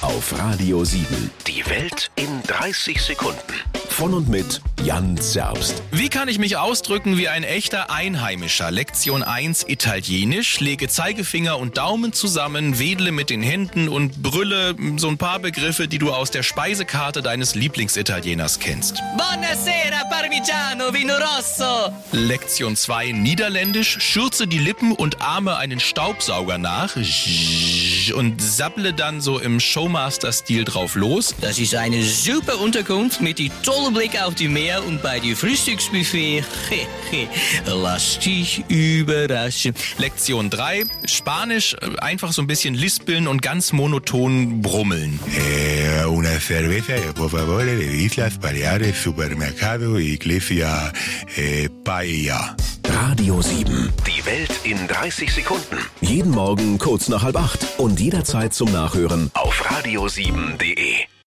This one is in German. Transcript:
auf Radio 7. Die Welt in 30 Sekunden. Von und mit Jan Zerbst. Wie kann ich mich ausdrücken wie ein echter Einheimischer? Lektion 1 Italienisch. Lege Zeigefinger und Daumen zusammen, wedle mit den Händen und brülle so ein paar Begriffe, die du aus der Speisekarte deines Lieblingsitalieners kennst. Buonasera, Parmigiano, Vino Rosso. Lektion 2 Niederländisch. Schürze die Lippen und ahme einen Staubsauger nach und sapple dann so im Showmaster-Stil drauf los. Das ist eine super Unterkunft mit die tolle Blick auf die Meer und bei die Frühstücksbuffet. Lass dich überraschen. Lektion 3 Spanisch, äh, einfach so ein bisschen lispeln und ganz monoton brummeln. Eh, una cerveza, por favor, de Islas Baleares, Supermercado, Iglesia, eh, Paella. Radio 7. Die Welt in 30 Sekunden. Jeden Morgen kurz nach halb acht und jederzeit zum Nachhören Auf radio7.de.